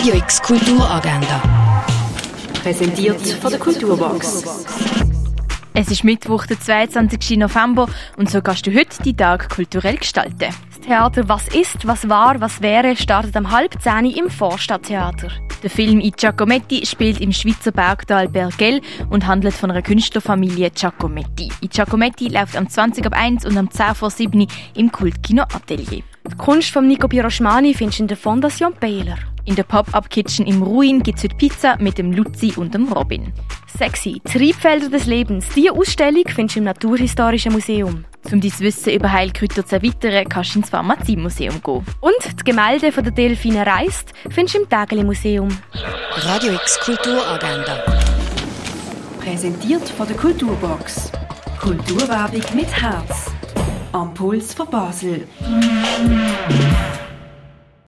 Radio X Kulturagenda. Präsentiert von der Kulturbox. Es ist Mittwoch, der 22. November und so kannst du heute die Tag kulturell gestalten. Das Theater Was ist, was war, was wäre startet am halb zehn im Vorstadttheater. Der Film I Giacometti spielt im Schweizer Bergtal Bergell und handelt von einer Künstlerfamilie Giacometti. I Giacometti läuft am 20 ab 1 und am 10 vor 7 im Kultkino Atelier. Die Kunst von Nico Piroschmani findest du in der Fondation Baylor. In der Pop-Up-Kitchen im Ruin gibt es heute Pizza mit dem Luzi und dem Robin. Sexy, Triebfelder des Lebens. Diese Ausstellung findest du im Naturhistorischen Museum. Um dein Wissen über Heilkräuter zu erweitern, kannst du ins Pharmaziemuseum gehen. Und die Gemälde von der Delfine Reist findest du im Tägeli-Museum. Radio X Kulturagenda. Präsentiert von der Kulturbox. Kulturwerbung mit Herz. Am Puls von Basel.